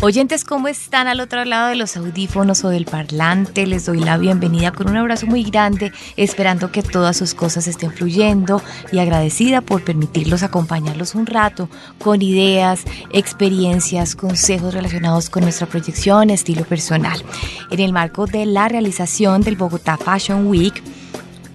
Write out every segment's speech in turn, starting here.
Oyentes, ¿cómo están al otro lado de los audífonos o del parlante? Les doy la bienvenida con un abrazo muy grande, esperando que todas sus cosas estén fluyendo y agradecida por permitirlos acompañarlos un rato con ideas, experiencias, consejos relacionados con nuestra proyección, estilo personal. En el marco de la realización del Bogotá Fashion Week,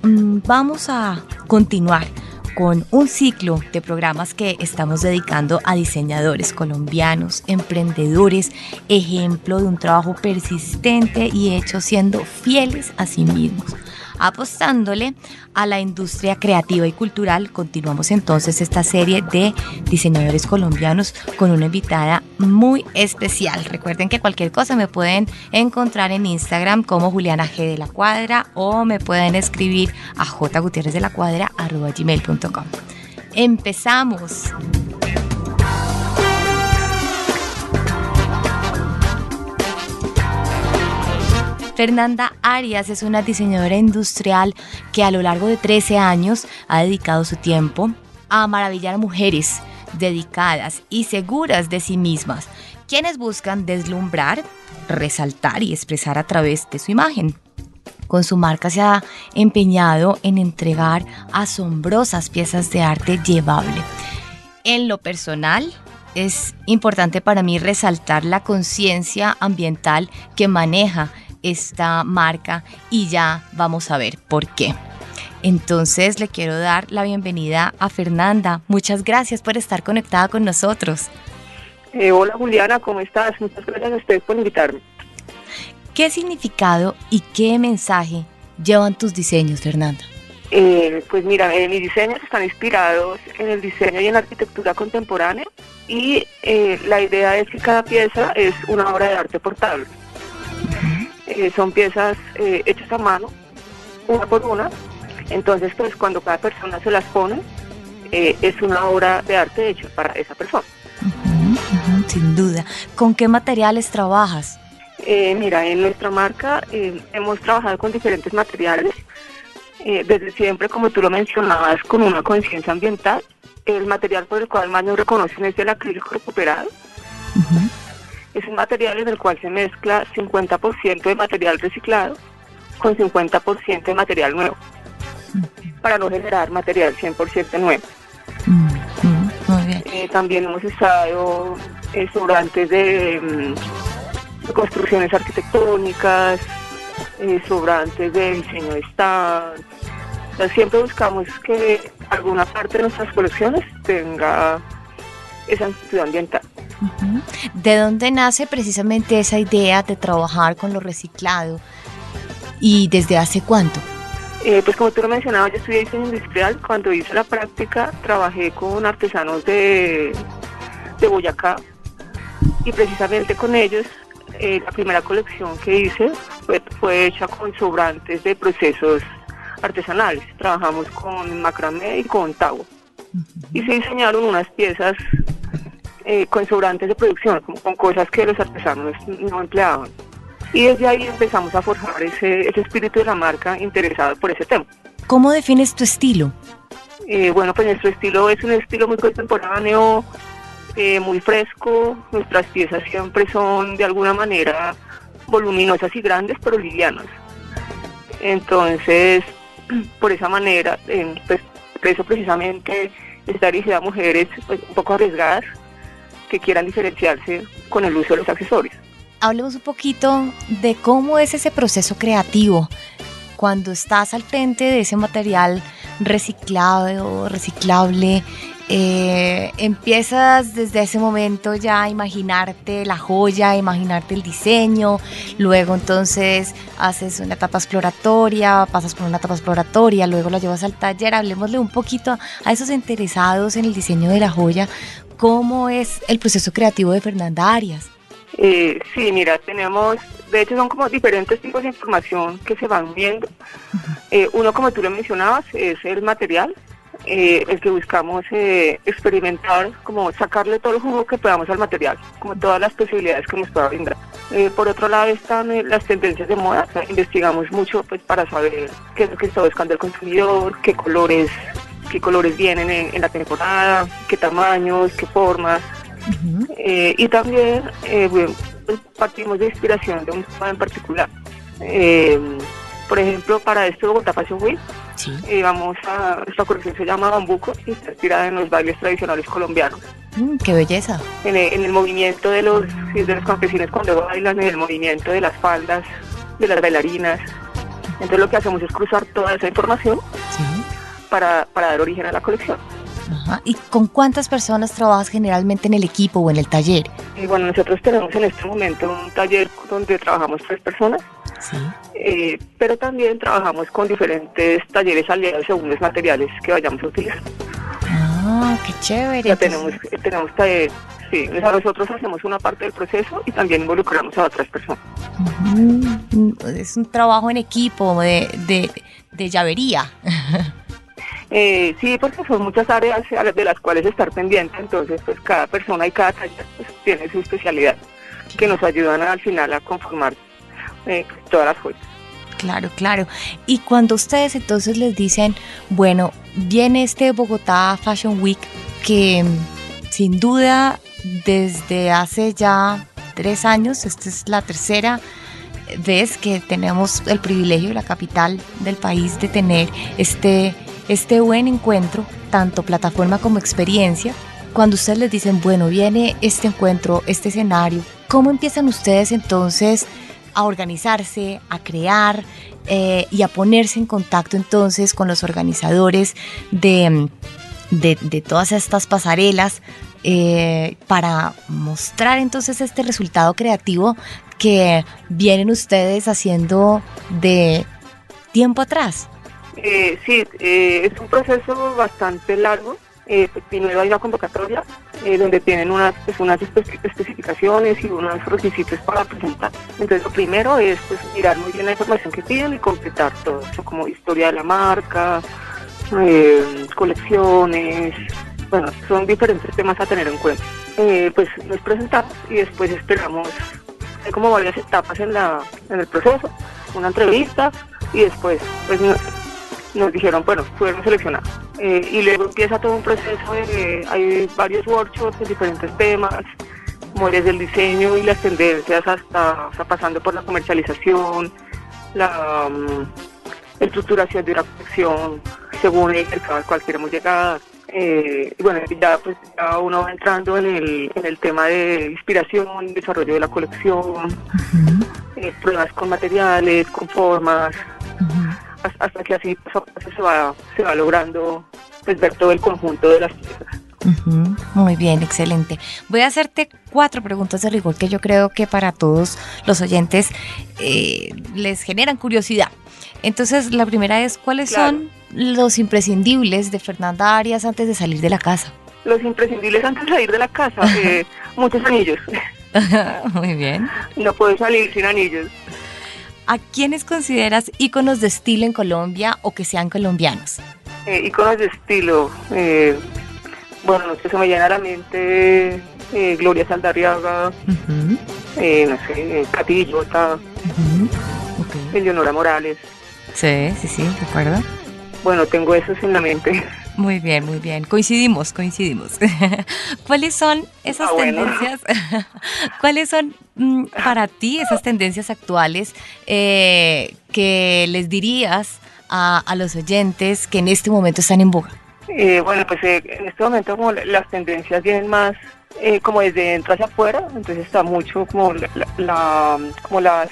mm, vamos a continuar con un ciclo de programas que estamos dedicando a diseñadores colombianos, emprendedores, ejemplo de un trabajo persistente y hecho siendo fieles a sí mismos apostándole a la industria creativa y cultural. Continuamos entonces esta serie de diseñadores colombianos con una invitada muy especial. Recuerden que cualquier cosa me pueden encontrar en Instagram como Juliana G de la Cuadra o me pueden escribir a jgutierrez de la Cuadra gmail.com. Empezamos. Fernanda Arias es una diseñadora industrial que a lo largo de 13 años ha dedicado su tiempo a maravillar mujeres dedicadas y seguras de sí mismas, quienes buscan deslumbrar, resaltar y expresar a través de su imagen. Con su marca se ha empeñado en entregar asombrosas piezas de arte llevable. En lo personal, es importante para mí resaltar la conciencia ambiental que maneja esta marca y ya vamos a ver por qué. Entonces le quiero dar la bienvenida a Fernanda. Muchas gracias por estar conectada con nosotros. Eh, hola Juliana, ¿cómo estás? Muchas gracias a ustedes por invitarme. ¿Qué significado y qué mensaje llevan tus diseños, Fernanda? Eh, pues mira, eh, mis diseños están inspirados en el diseño y en la arquitectura contemporánea y la idea es que cada pieza es una obra de arte portable. Eh, son piezas eh, hechas a mano, una por una. Entonces, pues cuando cada persona se las pone, eh, es una obra de arte hecha para esa persona. sin duda. ¿Con qué materiales trabajas? mira, en nuestra marca hemos trabajado con diferentes materiales. desde siempre, como tú lo mencionabas, con una conciencia ambiental. El material por el cual más nos reconocen es el acrílico recuperado. Es un material en el cual se mezcla 50% de material reciclado con 50% de material nuevo, para no generar material 100% nuevo. Eh, también hemos usado eh, sobrantes de, mm, construcciones arquitectónicas, eh, sobrantes de diseño de stand. siempre buscamos que alguna parte de nuestras colecciones tenga esa actitud ambiental. ¿De dónde nace precisamente esa idea de trabajar con lo reciclado? ¿Y desde hace cuánto? Eh, pues como tú lo mencionabas, yo estudié diseño industrial. Cuando hice la práctica trabajé con artesanos de, de Boyacá y precisamente con ellos eh, la primera colección que hice fue, hecha con sobrantes de procesos artesanales. Trabajamos con macramé y con tagua. Y se diseñaron unas piezas eh, con sobrantes de producción, con, cosas que los artesanos no empleaban. Y desde ahí empezamos a forjar ese, espíritu de la marca interesado por ese tema. ¿Cómo defines tu estilo? Eh, bueno, pues nuestro estilo es un estilo muy contemporáneo, eh, muy fresco. Nuestras piezas siempre son de alguna manera voluminosas y grandes, pero livianas. Entonces, por esa manera, pues, eso precisamente está dirigida a mujeres pues, un poco arriesgadas, quieran diferenciarse con el uso de los accesorios. Hablemos un poquito de cómo es ese proceso creativo. Cuando estás al frente de ese material reciclado, reciclable, eh, empiezas desde ese momento ya a imaginarte la joya, imaginarte el diseño, luego entonces haces una etapa exploratoria, pasas por una etapa exploratoria, luego la llevas al taller, hablemosle un poquito a esos interesados en el diseño de la joya, ¿cómo es el proceso creativo de Fernanda Arias? Eh, sí, mira, tenemos, de hecho son como diferentes tipos de información que se van viendo. Eh, uno, como tú lo mencionabas, es el material, eh, el que buscamos eh, experimentar, como sacarle todo el jugo que podamos al material, como todas las posibilidades que nos pueda brindar. Eh, por otro lado están las tendencias de moda, investigamos mucho pues para saber qué es lo que está buscando el consumidor, qué colores, qué colores vienen en, la temporada, qué tamaños, qué formas. y también pues, partimos de inspiración de un tema en particular. por ejemplo, para este Bogotá Fashion Week y vamos a, esta colección se llama Bambuco y está inspirada en los bailes tradicionales colombianos. Mm, ¡Qué belleza! En el, movimiento de los, de los campesinos cuando bailan, en el movimiento de las faldas, de las bailarinas. Entonces lo que hacemos es cruzar toda esa información para, para dar origen a la colección. ¿Y con cuántas personas trabajas generalmente en el equipo o en el taller? Y bueno, nosotros tenemos en este momento un taller donde trabajamos tres personas eh, pero también trabajamos con diferentes talleres aliados según los materiales que vayamos a utilizar. Ah, qué chévere. Ya tenemos, tenemos talleres. Sí, nosotros hacemos una parte del proceso y también involucramos a otras personas. Es un trabajo en equipo de, de, de llavería. Eh, sí, porque son muchas áreas de las cuales estar pendiente, entonces pues cada persona y cada taller pues, tiene su especialidad que nos ayudan al final a conformar eh, todas las joyas. Claro, claro. Y cuando ustedes entonces les dicen, bueno, viene este Bogotá Fashion Week que mm, sin duda desde hace ya tres años, esta es la tercera vez que tenemos el privilegio la capital del país de tener este, este buen encuentro, tanto plataforma como experiencia. Cuando ustedes les dicen, bueno, viene este encuentro, este escenario, ¿cómo empiezan ustedes entonces a organizarse, a crear eh, y a ponerse en contacto entonces con los organizadores de, de, todas estas pasarelas eh, para mostrar entonces este resultado creativo que vienen ustedes haciendo de tiempo atrás. Eh, sí, es un proceso bastante largo eh, primero hay una convocatoria eh, donde tienen unas, pues, unas especificaciones y unos requisitos para presentar. Entonces lo primero es pues, mirar muy bien la información que piden y completar todo eso, como historia de la marca, eh, colecciones, bueno, son diferentes temas a tener en cuenta. Eh, pues nos presentamos y después esperamos, hay como varias etapas en, la, en el proceso, una entrevista y después pues nos dijeron, bueno, fueron seleccionados. Eh, y luego empieza todo un proceso de, hay varios workshops de diferentes temas, como desde el diseño y las tendencias hasta, pasando por la comercialización, la um, estructuración de una colección según el mercado al cual queremos llegar. Eh, y bueno, ya, pues, ya uno va entrando en el, en el tema de inspiración, desarrollo de la colección, eh, pruebas con materiales, con formas, hasta que así se va, se va logrando pues, ver todo el conjunto de las piezas. Muy bien, excelente. Voy a hacerte cuatro preguntas de rigor que yo creo que para todos los oyentes eh, les generan curiosidad. Entonces, la primera es, ¿cuáles son los imprescindibles de Fernanda Arias antes de salir de la casa? Los imprescindibles antes de salir de la casa, eh, muchos anillos. Muy bien. No puedo salir sin anillos. ¿A quiénes consideras íconos de estilo en Colombia o que sean colombianos? Eh, íconos de estilo. Eh, bueno, no sé, se me llena la mente eh, Gloria Saldarriaga, eh, no sé, Catillota, Eleonora Morales. Sí, sí, sí, ¿de acuerdo? Bueno, tengo esos en la mente. Muy bien, muy bien. Coincidimos, coincidimos. ¿Cuáles son esas ah, tendencias? ¿Cuáles son para ti esas tendencias actuales eh, que les dirías a, los oyentes que en este momento están en boga? Eh, bueno, pues eh, en este momento como las tendencias vienen más como desde dentro hacia afuera, entonces está mucho como la como las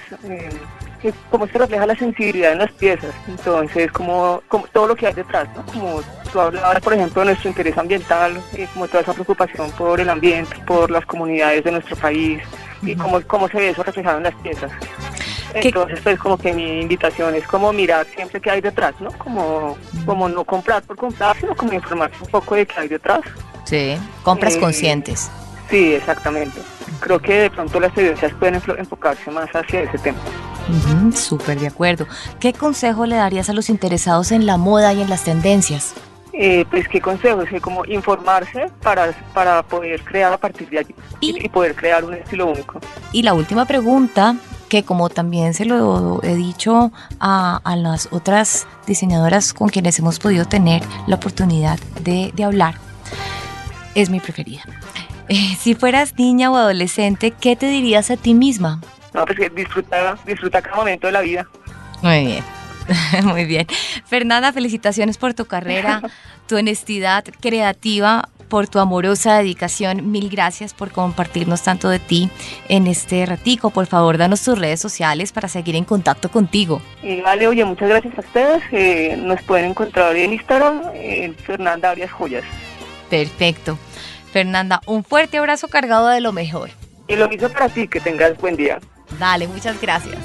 cómo se refleja la sensibilidad en las piezas, entonces como, como todo lo que hay detrás, ¿no? Como tú hablabas, por ejemplo, de nuestro interés ambiental, y como toda esa preocupación por el ambiente, por las comunidades de nuestro país, y cómo, cómo se ve eso reflejado en las piezas. Entonces, pues como que mi invitación es como mirar siempre qué hay detrás, ¿no? Como, como no comprar por comprar, sino como informarse un poco de qué hay detrás. Sí, compras eh, conscientes. Sí, exactamente. Creo que de pronto las evidencias pueden enfocarse más hacia ese tema. Súper de acuerdo. ¿Qué consejo le darías a los interesados en la moda y en las tendencias? Eh, pues qué consejos, que como informarse para, para poder crear a partir de allí y, poder crear un estilo único. Y la última pregunta, que como también se lo he dicho a, a las otras diseñadoras con quienes hemos podido tener la oportunidad de, de hablar, es mi preferida. Eh, si fueras niña o adolescente, ¿qué te dirías a ti misma? No, pues que disfruta, disfruta cada momento de la vida. Muy bien. Muy bien. Fernanda, felicitaciones por tu carrera, tu honestidad creativa, por tu amorosa dedicación. Mil gracias por compartirnos tanto de ti en este ratico. Por favor, danos tus redes sociales para seguir en contacto contigo. Eh, vale, oye, muchas gracias a ustedes. Eh, nos pueden encontrar en Instagram, en Fernanda Arias Joyas. Perfecto. Fernanda, un fuerte abrazo cargado de lo mejor. Y lo mismo para ti, que tengas buen día. Dale, muchas gracias.